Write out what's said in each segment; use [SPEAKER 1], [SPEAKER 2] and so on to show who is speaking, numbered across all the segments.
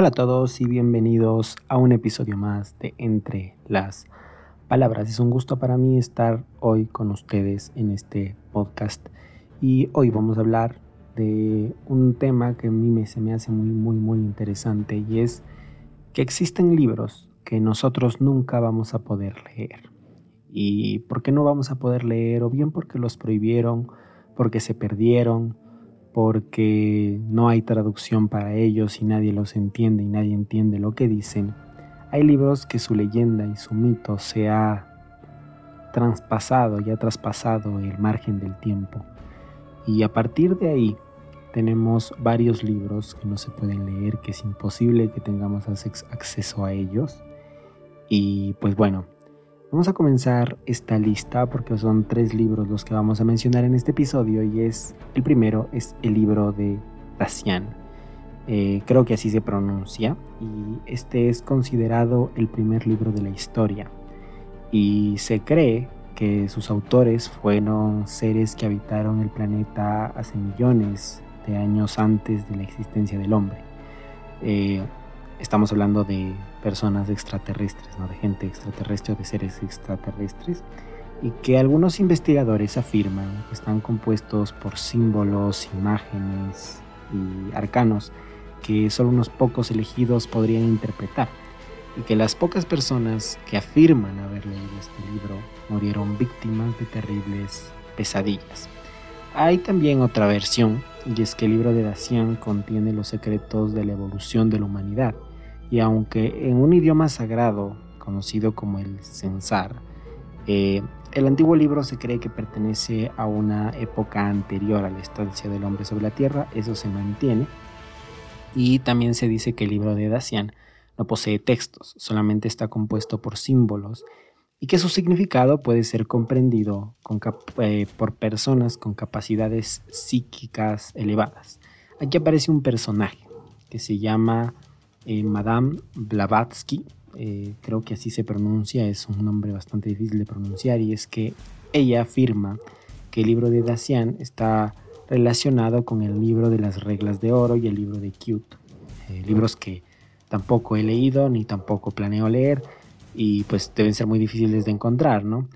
[SPEAKER 1] Hola a todos y bienvenidos a un episodio más de Entre las Palabras. Es un gusto para mí estar hoy con ustedes en este podcast y hoy vamos a hablar de un tema que a mí me, se me hace muy, muy, muy interesante y es que existen libros que nosotros nunca vamos a poder leer. ¿Y por qué no vamos a poder leer? O bien porque los prohibieron, porque se perdieron, porque no hay traducción para ellos y nadie los entiende y nadie entiende lo que dicen. Hay libros que su leyenda y su mito se ha traspasado y ha traspasado el margen del tiempo. Y a partir de ahí tenemos varios libros que no se pueden leer, que es imposible que tengamos acceso a ellos. Y pues bueno, Vamos a comenzar esta lista porque son tres libros los que vamos a mencionar en este episodio y es el primero es el libro de Dacian. Eh, creo que así se pronuncia y este es considerado el primer libro de la historia y se cree que sus autores fueron seres que habitaron el planeta hace millones de años antes de la existencia del hombre. Eh, estamos hablando de personas extraterrestres, ¿no? de gente extraterrestre o de seres extraterrestres, y que algunos investigadores afirman que están compuestos por símbolos, imágenes y arcanos que solo unos pocos elegidos podrían interpretar, y que las pocas personas que afirman haber leído este libro murieron víctimas de terribles pesadillas. Hay también otra versión, y es que el libro de Dacian contiene los secretos de la evolución de la humanidad, y aunque en un idioma sagrado conocido como el Censar, eh, el antiguo libro se cree que pertenece a una época anterior a la estancia del hombre sobre la tierra, eso se mantiene. Y también se dice que el libro de Dacian no posee textos, solamente está compuesto por símbolos y que su significado puede ser comprendido eh, por personas con capacidades psíquicas elevadas. Aquí aparece un personaje que se llama eh, Madame Blavatsky, eh, creo que así se pronuncia, es un nombre bastante difícil de pronunciar, y es que ella afirma que el libro de Dacian está relacionado con el libro de las reglas de oro y el libro de Cute, eh, libros que tampoco he leído ni tampoco planeo leer y pues deben ser muy difíciles de encontrar, ¿no?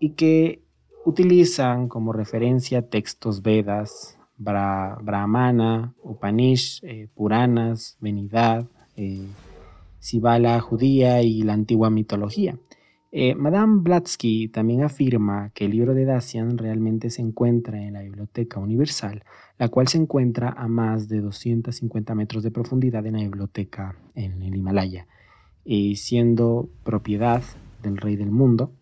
[SPEAKER 1] Y que utilizan como referencia textos Vedas, Brahmana, Upanish, Puranas, Venidad, eh, Sibala judía y la antigua mitología. Eh, Madame Blatsky también afirma que el libro de Dacian realmente se encuentra en la Biblioteca Universal, la cual se encuentra a más de 250 metros de profundidad en la biblioteca en el Himalaya, y siendo propiedad del rey del mundo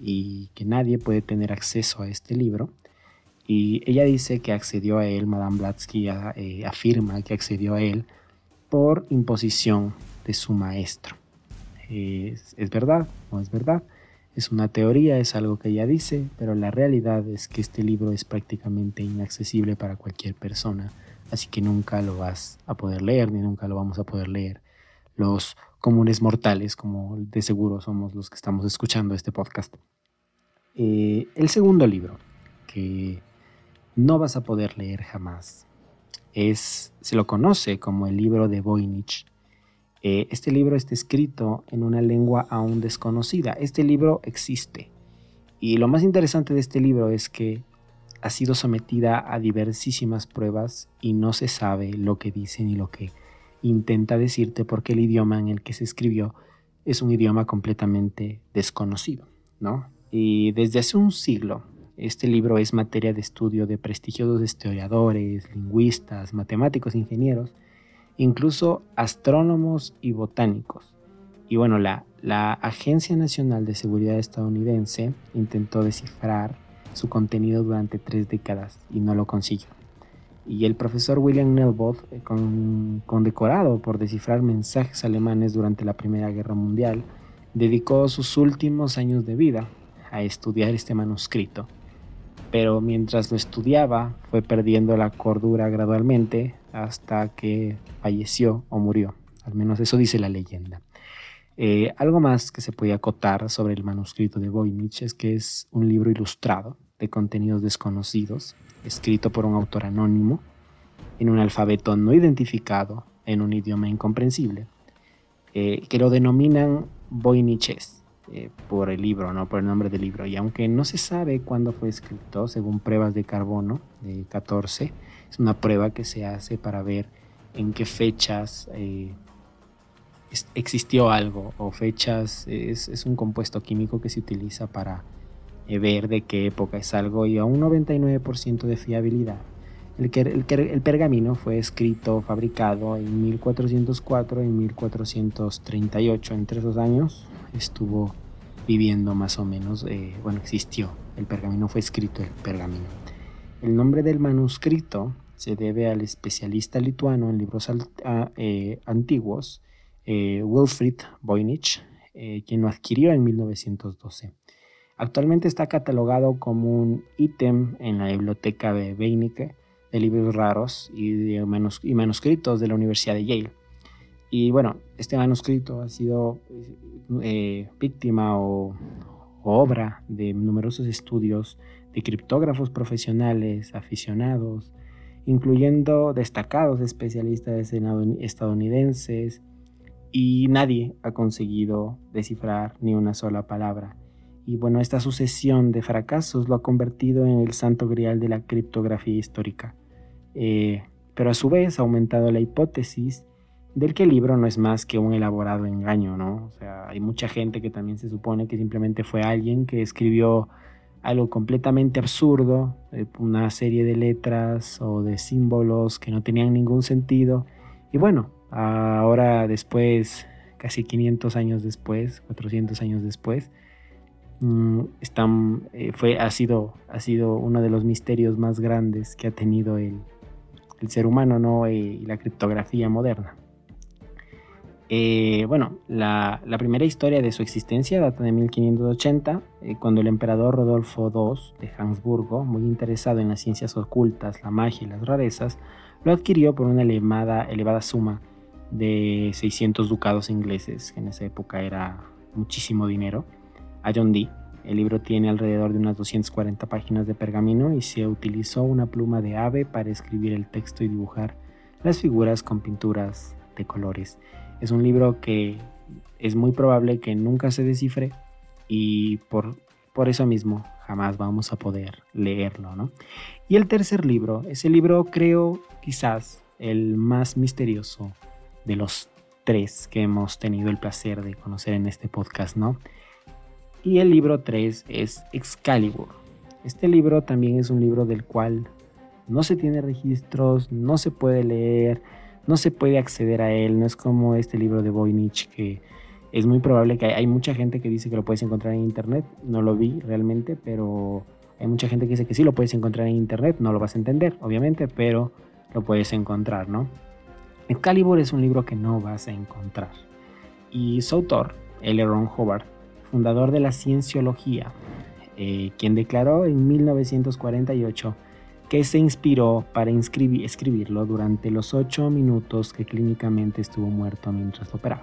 [SPEAKER 1] y que nadie puede tener acceso a este libro. Y ella dice que accedió a él, Madame Blatsky eh, afirma que accedió a él por imposición de su maestro. Es, verdad, no es verdad. Es una teoría, es algo que ella dice, pero la realidad es que este libro es prácticamente inaccesible para cualquier persona, así que nunca lo vas a poder leer ni nunca lo vamos a poder leer. Los comunes mortales, como de seguro somos los que estamos escuchando este podcast. Eh, el segundo libro, que no vas a poder leer jamás, es, se lo conoce como el libro de Voynich. Eh, este libro está escrito en una lengua aún desconocida. Este libro existe. Y lo más interesante de este libro es que ha sido sometida a diversísimas pruebas y no se sabe lo que dice ni lo que intenta decirte porque el idioma en el que se escribió es un idioma completamente desconocido, ¿no? Y desde hace un siglo este libro es materia de estudio de prestigiosos historiadores, lingüistas, matemáticos, ingenieros, incluso astrónomos y botánicos. Y bueno, la, la Agencia Nacional de Seguridad estadounidense intentó descifrar su contenido durante tres décadas y no lo consiguió. Y el profesor William Nelboth, eh, condecorado por descifrar mensajes alemanes durante la Primera Guerra Mundial, dedicó sus últimos años de vida a estudiar este manuscrito pero mientras lo estudiaba fue perdiendo la cordura gradualmente hasta que falleció o murió. Al menos eso dice la leyenda. Eh, algo más que se puede acotar sobre el manuscrito de Voynich es que es un libro ilustrado de contenidos desconocidos, escrito por un autor anónimo, en un alfabeto no identificado en un idioma incomprensible, eh, que lo denominan Voyniches eh, por el libro, ¿no? por el nombre del libro. Y aunque no se sabe cuándo fue escrito, según pruebas de carbono de 14, es una prueba que se hace para ver en qué fechas eh, existió algo o fechas, es, es, un compuesto químico que se utiliza para ver de qué época es algo y a un 99% de fiabilidad. El, el, el, pergamino fue escrito, fabricado en 1404 y 1438. Entre esos años estuvo viviendo más o menos, eh, bueno, existió. El pergamino fue escrito, el pergamino. El nombre del manuscrito se debe al especialista lituano en libros eh, antiguos, eh, Wilfried Voynich, quien lo adquirió en 1912. Actualmente está catalogado como un ítem en la biblioteca de Beinecke de libros raros y, y manuscritos de la Universidad de Yale. Y bueno, este manuscrito ha sido eh, víctima o, obra de numerosos estudios de criptógrafos profesionales, aficionados, incluyendo destacados especialistas estadounidenses, y nadie ha conseguido descifrar ni una sola palabra. Y bueno, esta sucesión de fracasos lo ha convertido en el santo grial de la criptografía histórica. Eh, pero a su vez ha aumentado la hipótesis del que el libro no es más que un elaborado engaño, ¿no? O sea, hay mucha gente que también se supone que simplemente fue alguien que escribió algo completamente absurdo, eh, una serie de letras o de símbolos que no tenían ningún sentido. Y bueno, ahora después, casi 500 años después, 400 años después, mm, están, eh, fue, ha, sido, ha sido uno de los misterios más grandes que ha tenido el, el ser humano ¿no? y la criptografía moderna. Eh, bueno, la, primera historia de su existencia data de 1580, eh, cuando el emperador Rodolfo II de Habsburgo, muy interesado en las ciencias ocultas, la magia y las rarezas, lo adquirió por una elevada, elevada suma de 600 ducados ingleses, que en esa época era muchísimo dinero, a John Dee, el libro tiene alrededor de unas 240 páginas de pergamino y se utilizó una pluma de ave para escribir el texto y dibujar las figuras con pinturas de colores. Es un libro que es muy probable que nunca se descifre y por, por eso mismo jamás vamos a poder leerlo. ¿no? Y el tercer libro, ese libro creo quizás el más misterioso de los tres que hemos tenido el placer de conocer en este podcast, ¿no? Y el libro 3 es Excalibur. Este libro también es un libro del cual no se tiene registros, no se puede leer, no se puede acceder a él, no es como este libro de Voynich que es muy probable que hay, mucha gente que dice que lo puedes encontrar en internet, no lo vi realmente, pero hay mucha gente que dice que sí lo puedes encontrar en internet, no lo vas a entender, obviamente, pero lo puedes encontrar, ¿no? Excalibur es un libro que no vas a encontrar. Y su autor, L. Ron Hobart, fundador de la cienciología, eh, quien declaró en 1948 que se inspiró para escribirlo durante los ocho minutos que clínicamente estuvo muerto mientras lo operaba.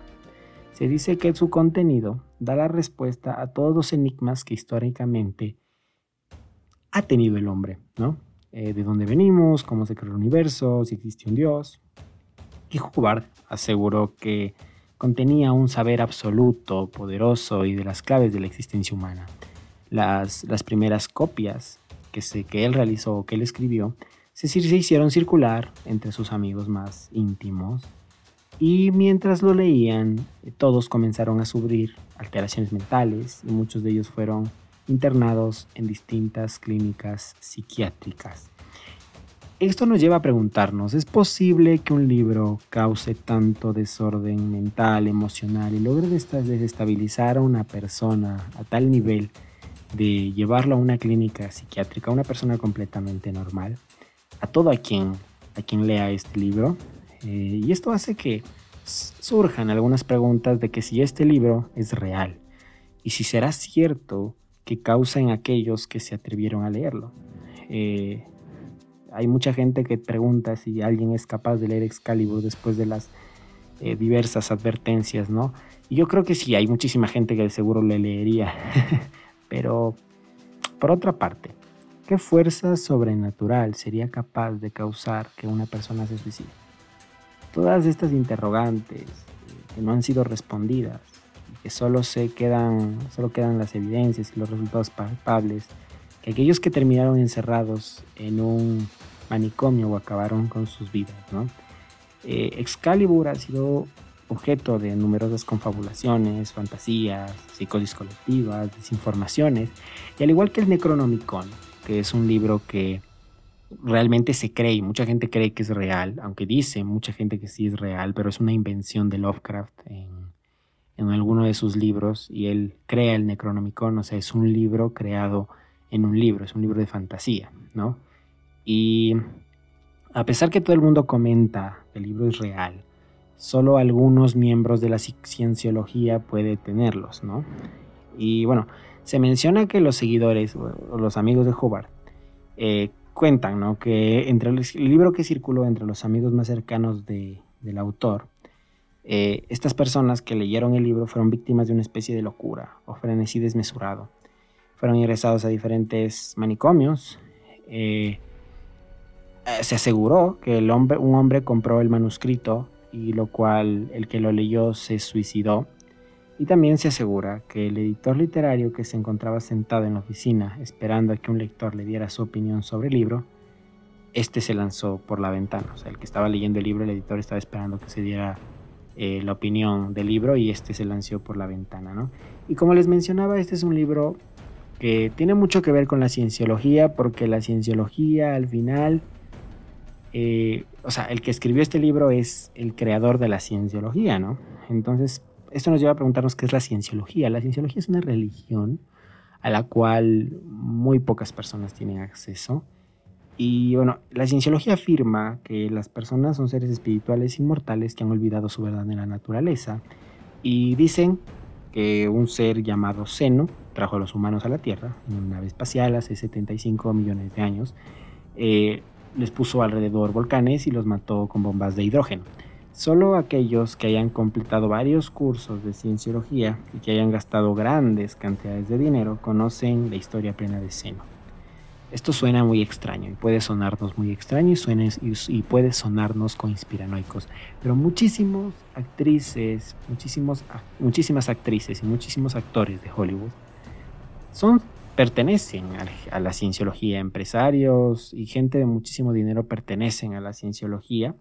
[SPEAKER 1] Se dice que su contenido da la respuesta a todos los enigmas que históricamente ha tenido el hombre, ¿no? Eh, de dónde venimos, cómo se creó el universo, si existe un Dios. Y Hubbard aseguró que contenía un saber absoluto, poderoso y de las claves de la existencia humana. Las, las primeras copias que, él realizó o que él escribió se, se hicieron circular entre sus amigos más íntimos y mientras lo leían todos comenzaron a sufrir alteraciones mentales y muchos de ellos fueron internados en distintas clínicas psiquiátricas. Esto nos lleva a preguntarnos, ¿es posible que un libro cause tanto desorden mental, emocional y logre desestabilizar a una persona a tal nivel de llevarlo a una clínica psiquiátrica, a una persona completamente normal, a todo a quien, a quien lea este libro? Eh, y esto hace que surjan algunas preguntas de que si este libro es real y si será cierto que causa en aquellos que se atrevieron a leerlo. Eh, hay mucha gente que pregunta si alguien es capaz de leer Excalibur después de las eh, diversas advertencias, ¿no? Y yo creo que sí, hay muchísima gente que seguro le leería. Pero, por otra parte, ¿qué fuerza sobrenatural sería capaz de causar que una persona se suicide? todas estas interrogantes que no han sido respondidas, que solo se quedan, solo quedan las evidencias y los resultados palpables, que aquellos que terminaron encerrados en un manicomio o acabaron con sus vidas, ¿no? Eh, Excalibur ha sido objeto de numerosas confabulaciones, fantasías, psicosis colectivas, desinformaciones, y al igual que el Necronomicon, que es un libro que realmente se cree y mucha gente cree que es real, aunque dice mucha gente que sí es real, pero es una invención de Lovecraft en, en alguno de sus libros y él crea el Necronomicon, o sea, es un libro creado en un libro, es un libro de fantasía, ¿no? Y a pesar que todo el mundo comenta que el libro es real, solo algunos miembros de la cienciología puede tenerlos, ¿no? Y bueno, se menciona que los seguidores o los amigos de Hobart eh, cuentan, ¿no? Que entre el, libro que circuló entre los amigos más cercanos del autor, eh, estas personas que leyeron el libro fueron víctimas de una especie de locura o frenesí desmesurado. Fueron ingresados a diferentes manicomios. Eh, se aseguró que el hombre, un hombre compró el manuscrito y lo cual el que lo leyó se suicidó. Y también se asegura que el editor literario que se encontraba sentado en la oficina esperando a que un lector le diera su opinión sobre el libro, este se lanzó por la ventana. O sea, el que estaba leyendo el libro, el editor estaba esperando que se diera eh, la opinión del libro y este se lanzó por la ventana, ¿no? Y como les mencionaba, este es un libro que tiene mucho que ver con la cienciología, porque la cienciología al final eh, o sea, el que escribió este libro es el creador de la cienciología, ¿no? Entonces, esto nos lleva a preguntarnos qué es la cienciología. La cienciología es una religión a la cual muy pocas personas tienen acceso. Y bueno, la cienciología afirma que las personas son seres espirituales inmortales que han olvidado su verdadera naturaleza. Y dicen que un ser llamado Seno trajo a los humanos a la Tierra en una nave espacial hace 75 millones de años. Eh, les puso alrededor volcanes y los mató con bombas de hidrógeno. Solo aquellos que hayan completado varios cursos de cienciología y que hayan gastado grandes cantidades de dinero conocen la historia plena de Seno. Esto suena muy extraño y puede sonarnos muy extraño y, y, puede sonarnos conspiranoicos, pero muchísimos actrices, muchísimos, muchísimas actrices y muchísimos actores de Hollywood son pertenecen a la cienciología, empresarios y gente de muchísimo dinero pertenecen a la cienciología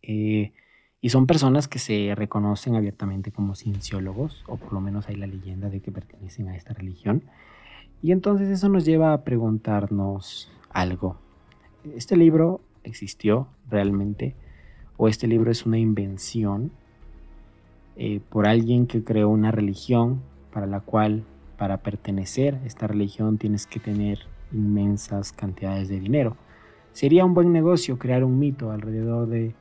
[SPEAKER 1] eh, y son personas que se reconocen abiertamente como cienciólogos, o por lo menos hay la leyenda de que pertenecen a esta religión. Y entonces eso nos lleva a preguntarnos algo. ¿Este libro existió realmente? ¿O este libro es una invención eh, por alguien que creó una religión para la cual para pertenecer a esta religión tienes que tener inmensas cantidades de dinero. Sería un buen negocio crear un mito alrededor de,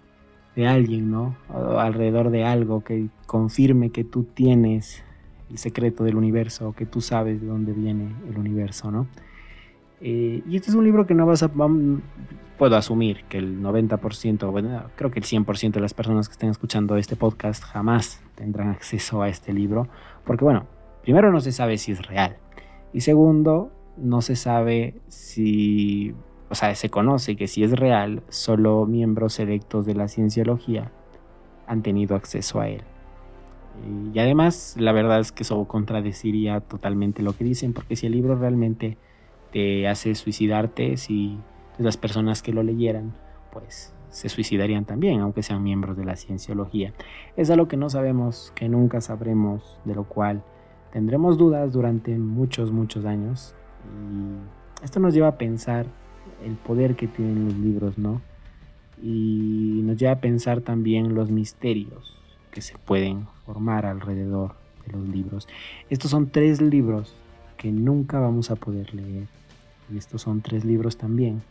[SPEAKER 1] alguien, ¿no? alrededor de algo que confirme que tú tienes el secreto del universo que tú sabes de dónde viene el universo, ¿no? Eh, y este es un libro que no vas a... puedo asumir que el 90%, bueno, creo que el 100% de las personas que estén escuchando este podcast jamás tendrán acceso a este libro, porque bueno, primero no se sabe si es real y segundo no se sabe si, o sea, se conoce que si es real, solo miembros electos de la cienciología han tenido acceso a él. Y además, la verdad es que eso contradeciría totalmente lo que dicen, porque si el libro realmente te hace suicidarte, si las personas que lo leyeran, pues se suicidarían también, aunque sean miembros de la cienciología. Es algo que no sabemos, que nunca sabremos, de lo cual tendremos dudas durante muchos, muchos años. Y esto nos lleva a pensar el poder que tienen los libros, ¿no? Y nos lleva a pensar también los misterios que se pueden formar alrededor de los libros. Estos son tres libros que nunca vamos a poder leer. Y estos son tres libros también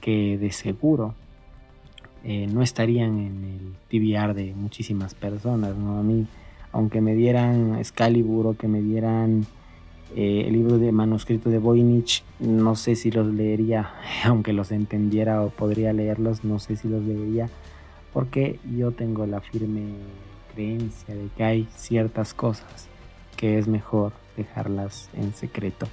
[SPEAKER 1] que de seguro eh, no estarían en el TBR de muchísimas personas, ¿no? A mí aunque me dieran Excalibur o que me dieran eh, el libro de manuscrito de Voynich, no sé si los leería, aunque los entendiera o podría leerlos, no sé si los leería, porque yo tengo la firme creencia de que hay ciertas cosas que es mejor dejarlas en secreto.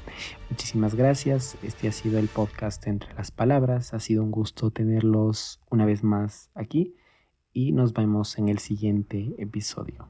[SPEAKER 1] Muchísimas gracias, este ha sido el podcast entre las palabras, ha sido un gusto tenerlos una vez más aquí y nos vemos en el siguiente episodio.